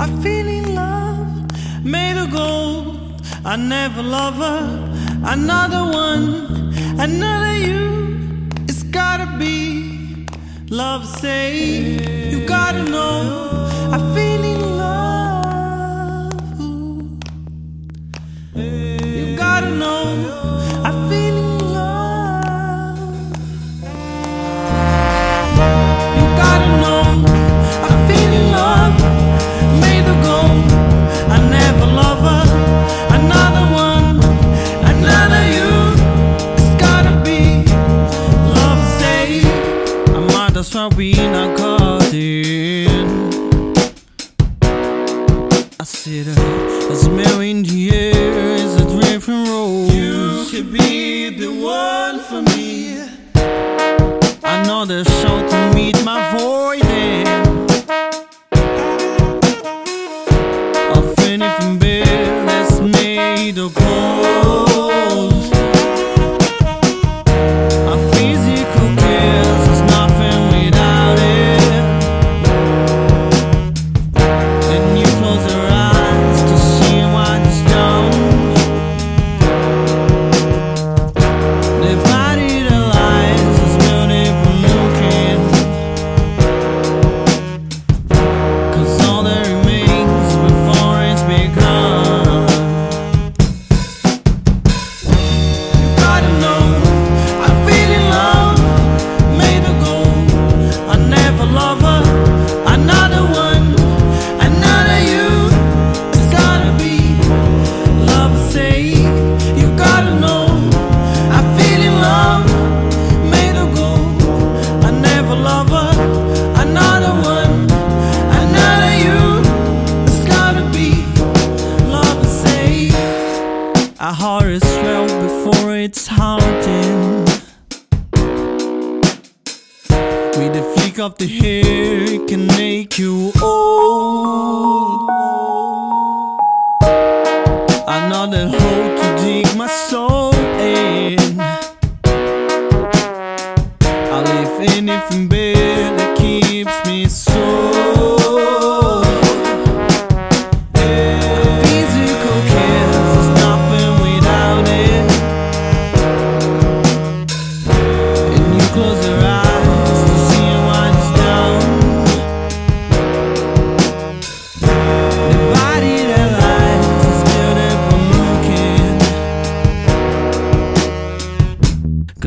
I feel in love, made of gold. I never love her, another one, another you. It's gotta be love. Say you gotta know. That's why we not Marina in. I said, uh, a smell in the air is a different rose. You could be the one for me. I know the show to meet my void. Of anything big that's made of gold. for its haunting. With a flick of the hair can make you old. Another hope.